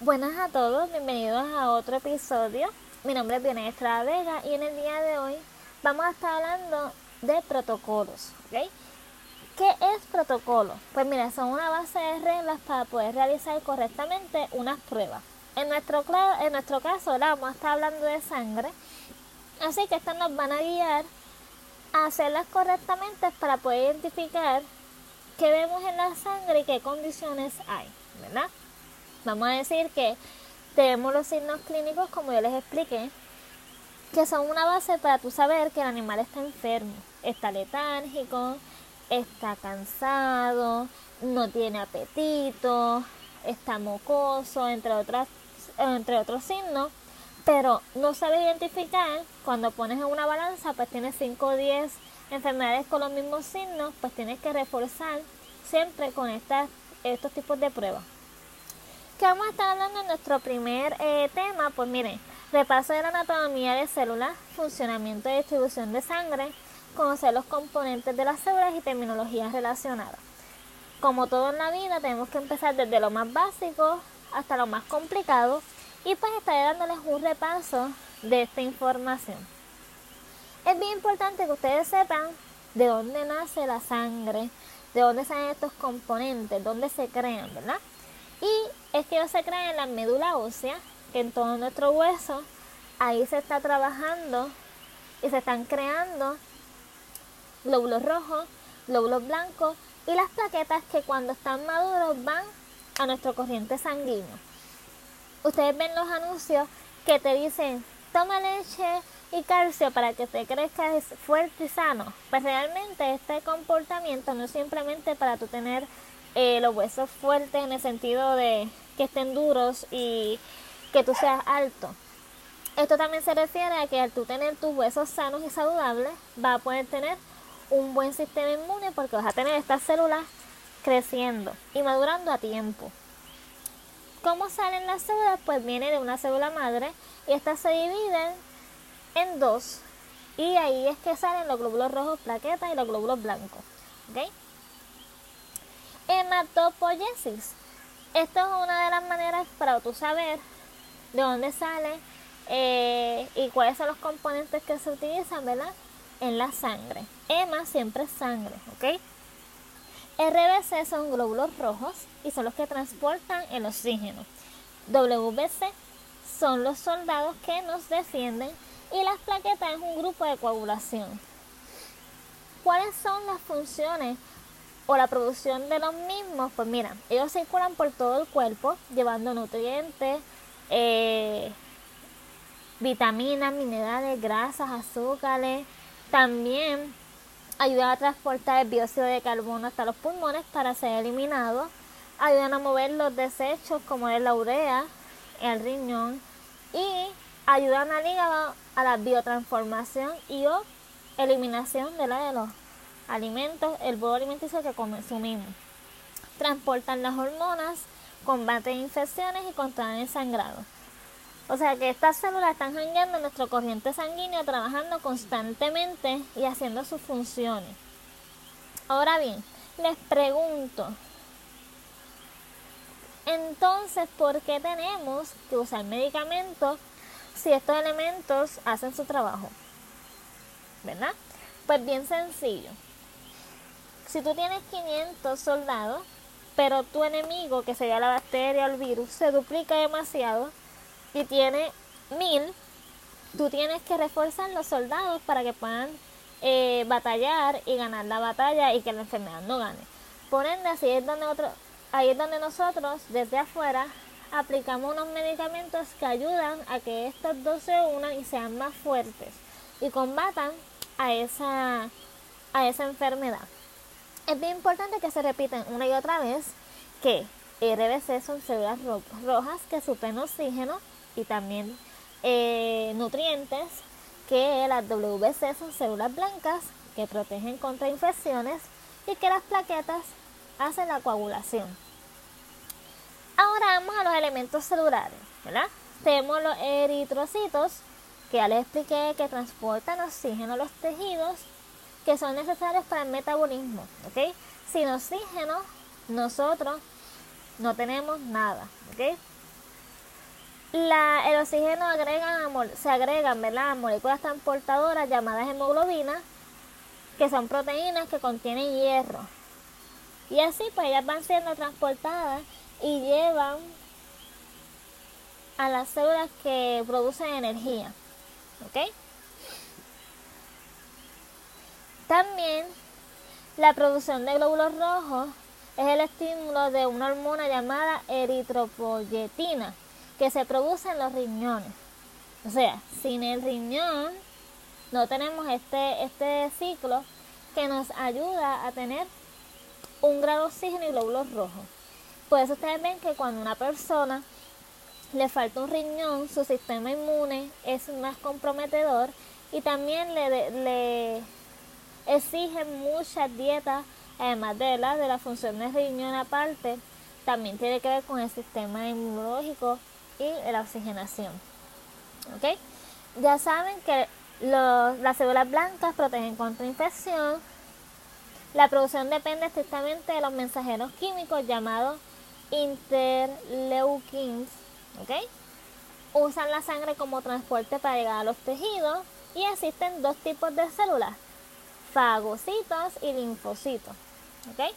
Buenas a todos, bienvenidos a otro episodio. Mi nombre es Viene Estrada Vega y en el día de hoy vamos a estar hablando de protocolos. ¿ok? ¿Qué es protocolo? Pues mira, son una base de reglas para poder realizar correctamente unas pruebas. En nuestro, en nuestro caso, vamos a estar hablando de sangre, así que estas nos van a guiar a hacerlas correctamente para poder identificar qué vemos en la sangre y qué condiciones hay, ¿verdad? Vamos a decir que tenemos los signos clínicos, como yo les expliqué, que son una base para tú saber que el animal está enfermo, está letárgico, está cansado, no tiene apetito, está mocoso, entre otras entre otros signos, pero no sabes identificar, cuando pones en una balanza, pues tienes 5 o 10 enfermedades con los mismos signos, pues tienes que reforzar siempre con estas, estos tipos de pruebas. ¿Qué vamos a estar hablando en nuestro primer eh, tema? Pues miren, repaso de la anatomía de células, funcionamiento y distribución de sangre, conocer los componentes de las células y terminologías relacionadas. Como todo en la vida, tenemos que empezar desde lo más básico hasta lo más complicado y pues estaré dándoles un repaso de esta información. Es bien importante que ustedes sepan de dónde nace la sangre, de dónde salen estos componentes, dónde se crean, ¿verdad? Y es que ellos se crean en la médula ósea, que en todo nuestro hueso, ahí se está trabajando y se están creando glóbulos rojos, glóbulos blancos y las plaquetas que cuando están maduros van a nuestro corriente sanguíneo. Ustedes ven los anuncios que te dicen, toma leche y calcio para que te crezcas fuerte y sano. Pues realmente este comportamiento no es simplemente para tú tener eh, los huesos fuertes en el sentido de que estén duros y que tú seas alto. Esto también se refiere a que al tú tener tus huesos sanos y saludables, vas a poder tener un buen sistema inmune porque vas a tener estas células creciendo y madurando a tiempo. ¿Cómo salen las células? Pues viene de una célula madre y estas se dividen en dos. Y ahí es que salen los glóbulos rojos plaquetas y los glóbulos blancos. ¿okay? Hematopoiesis. Esto es una de las maneras para tú saber de dónde sale eh, y cuáles son los componentes que se utilizan, ¿verdad? En la sangre. Hema siempre es sangre, ¿ok? RBC son glóbulos rojos y son los que transportan el oxígeno. WBC son los soldados que nos defienden y las plaquetas es un grupo de coagulación. ¿Cuáles son las funciones o la producción de los mismos? Pues mira, ellos circulan por todo el cuerpo llevando nutrientes, eh, vitaminas, minerales, grasas, azúcares. También ayudan a transportar el dióxido de carbono hasta los pulmones para ser eliminado, ayudan a mover los desechos como es la urea, el riñón y ayudan al hígado a la biotransformación y o eliminación de, la de los alimentos, el bolo alimenticio que consumimos. Transportan las hormonas, combaten infecciones y controlan el sangrado. O sea que estas células están jangueando en nuestro corriente sanguíneo, trabajando constantemente y haciendo sus funciones. Ahora bien, les pregunto, entonces, ¿por qué tenemos que usar medicamentos si estos elementos hacen su trabajo? ¿Verdad? Pues bien sencillo. Si tú tienes 500 soldados, pero tu enemigo, que sería la bacteria o el virus, se duplica demasiado, y tiene mil, tú tienes que reforzar los soldados para que puedan eh, batallar y ganar la batalla y que la enfermedad no gane. Por ende, así es donde otro, ahí es donde nosotros desde afuera aplicamos unos medicamentos que ayudan a que estos dos se unan y sean más fuertes y combatan a esa, a esa enfermedad. Es bien importante que se repiten una y otra vez que RBC son células rojas que suplen oxígeno y también eh, nutrientes que las WBC son células blancas que protegen contra infecciones y que las plaquetas hacen la coagulación. Ahora vamos a los elementos celulares, ¿verdad? Tenemos los eritrocitos, que ya les expliqué que transportan oxígeno a los tejidos que son necesarios para el metabolismo, ¿ok? Sin oxígeno nosotros no tenemos nada, ¿ok? El oxígeno se agregan ¿verdad? moléculas transportadoras llamadas hemoglobinas, que son proteínas que contienen hierro. Y así pues ellas van siendo transportadas y llevan a las células que producen energía. ¿Ok? También la producción de glóbulos rojos es el estímulo de una hormona llamada eritropoyetina que se produce en los riñones. O sea, sin el riñón no tenemos este, este ciclo que nos ayuda a tener un grado oxígeno y glóbulos rojos. Por eso ustedes ven que cuando una persona le falta un riñón, su sistema inmune es más comprometedor y también le, le exigen muchas dietas, además de la, de la función del riñón aparte, también tiene que ver con el sistema inmunológico y la oxigenación. ¿Ok? Ya saben que las células blancas protegen contra infección. La producción depende estrictamente de los mensajeros químicos llamados interleukins ¿ok? Usan la sangre como transporte para llegar a los tejidos y existen dos tipos de células, fagocitos y linfocitos, ¿ok?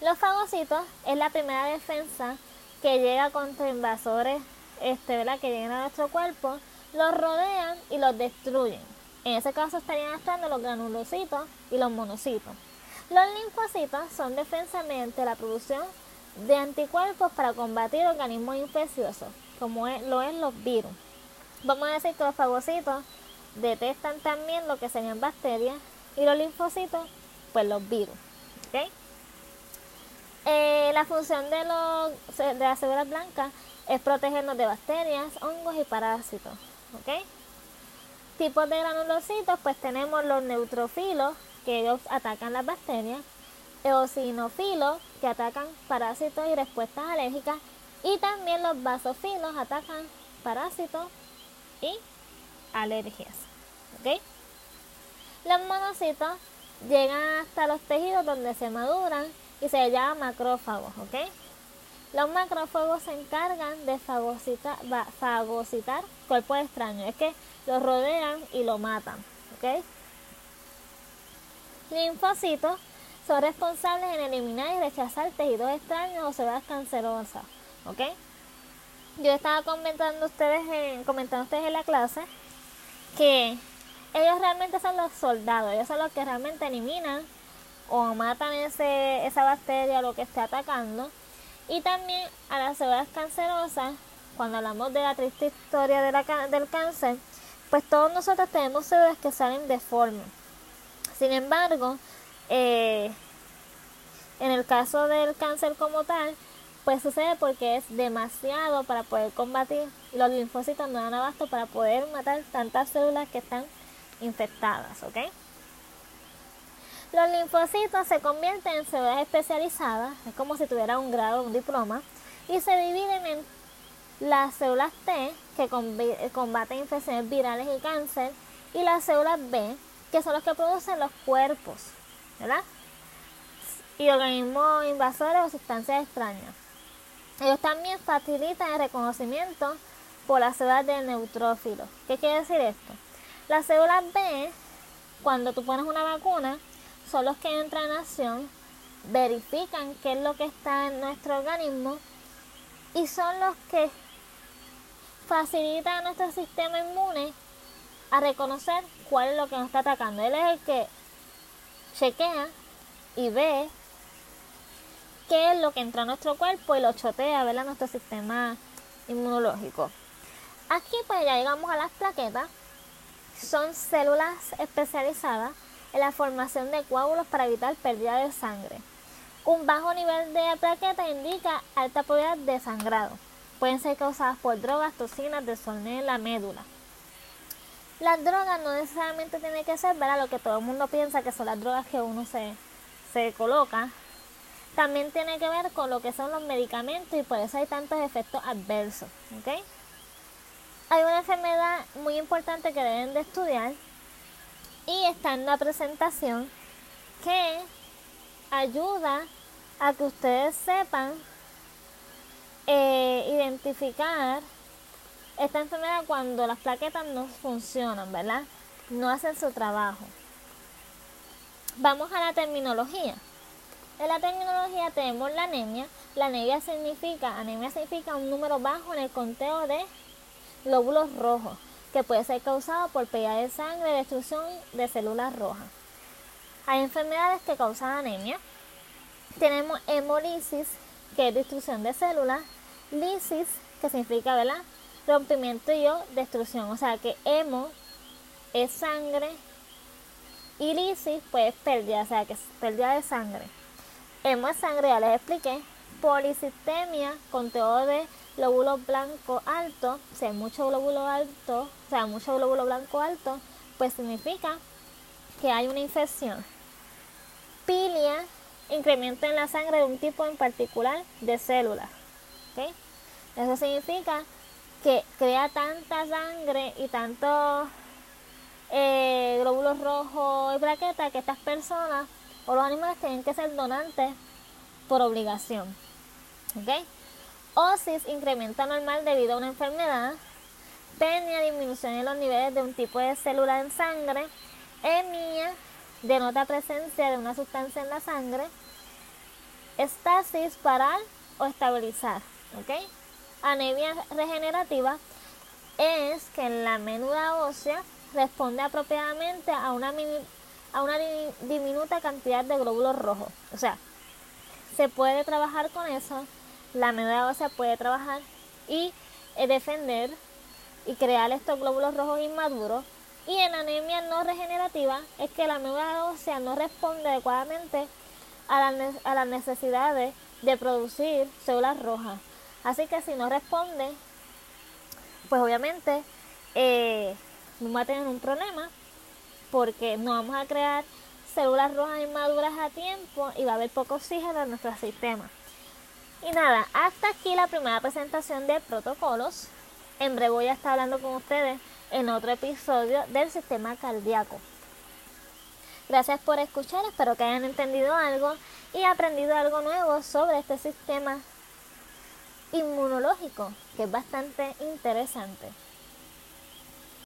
Los fagocitos es la primera defensa que llega contra invasores este, ¿verdad? que llegan a nuestro cuerpo, los rodean y los destruyen. En ese caso estarían actuando los granulocitos y los monocitos. Los linfocitos son defensas mediante la producción de anticuerpos para combatir organismos infecciosos, como lo es los virus. Vamos a decir que los fagocitos detectan también lo que serían bacterias y los linfocitos, pues los virus. Eh, la función de, los, de las células blancas es protegernos de bacterias, hongos y parásitos. Tipos de granulocitos, pues tenemos los neutrofilos, que ellos atacan las bacterias, eosinófilos que atacan parásitos y respuestas alérgicas y también los basofilos atacan parásitos y alergias. Los monocitos llegan hasta los tejidos donde se maduran y se llaman macrófagos. Los macrófagos se encargan de fagocitar, fagocitar cuerpos extraños, es que los rodean y lo matan. Linfocitos son responsables en eliminar y rechazar tejidos extraños o células cancerosas. ¿Ok? Yo estaba comentando ustedes en, comentando ustedes en la clase que ellos realmente son los soldados, ellos son los que realmente eliminan o matan ese, esa bacteria o lo que esté atacando. Y también a las células cancerosas, cuando hablamos de la triste historia del cáncer, pues todos nosotros tenemos células que salen deformes. Sin embargo, eh, en el caso del cáncer como tal, pues sucede porque es demasiado para poder combatir los linfocitos no dan abasto para poder matar tantas células que están infectadas, ¿ok? Los linfocitos se convierten en células especializadas, es como si tuviera un grado, un diploma, y se dividen en las células T, que combaten infecciones virales y cáncer, y las células B, que son los que producen los cuerpos, ¿verdad? Y organismos invasores o sustancias extrañas. Ellos también facilitan el reconocimiento por las células del neutrófilo. ¿Qué quiere decir esto? Las células B, cuando tú pones una vacuna, son los que entran en acción, verifican qué es lo que está en nuestro organismo y son los que facilitan a nuestro sistema inmune a reconocer cuál es lo que nos está atacando. Él es el que chequea y ve qué es lo que entra a nuestro cuerpo y lo chotea, ¿verdad? Nuestro sistema inmunológico. Aquí pues ya llegamos a las plaquetas. Son células especializadas en la formación de coágulos para evitar pérdida de sangre. Un bajo nivel de plaqueta indica alta probabilidad de sangrado. Pueden ser causadas por drogas, toxinas, desorden en la médula. Las drogas no necesariamente tienen que ser, ¿verdad? Lo que todo el mundo piensa que son las drogas que uno se, se coloca. También tiene que ver con lo que son los medicamentos y por eso hay tantos efectos adversos. Hay una enfermedad muy importante que deben de estudiar y está en la presentación que ayuda a que ustedes sepan eh, identificar esta enfermedad cuando las plaquetas no funcionan, ¿verdad? No hacen su trabajo. Vamos a la terminología. En la terminología tenemos la anemia. La anemia significa, anemia significa un número bajo en el conteo de glóbulos rojos, que puede ser causado por pérdida de sangre, destrucción de células rojas. Hay enfermedades que causan anemia. Tenemos hemolisis, que es destrucción de células, lisis, que significa, ¿verdad? Rompimiento y o destrucción. O sea que hemo es sangre y lisis, pues pérdida, o sea que es pérdida de sangre. Hemo es sangre, ya les expliqué. Policitemia, conteo de glóbulos blancos alto, o sea, mucho glóbulo alto, sea, mucho glóbulo blanco alto, pues significa que hay una infección. Pilia, incremento en la sangre de un tipo en particular de células. Eso significa que crea tanta sangre y tantos eh, glóbulos rojos y plaquetas que estas personas o los animales tienen que ser donantes por obligación. ¿okay? Osis, incremento normal debido a una enfermedad. Penia, disminución en los niveles de un tipo de célula en sangre. Emia, denota presencia de una sustancia en la sangre. Estasis, parar o estabilizar. ¿okay? Anemia regenerativa es que la médula ósea responde apropiadamente a una, a una diminuta cantidad de glóbulos rojos. O sea, se puede trabajar con eso, la médula ósea puede trabajar y eh, defender y crear estos glóbulos rojos inmaduros. Y en anemia no regenerativa es que la médula ósea no responde adecuadamente a, a las necesidades de producir células rojas. Así que si no responde, pues obviamente eh, vamos a tener un problema porque no vamos a crear células rojas inmaduras a tiempo y va a haber poco oxígeno en nuestro sistema. Y nada, hasta aquí la primera presentación de protocolos. En breve voy a estar hablando con ustedes en otro episodio del sistema cardíaco. Gracias por escuchar, espero que hayan entendido algo y aprendido algo nuevo sobre este sistema inmunológico, que es bastante interesante.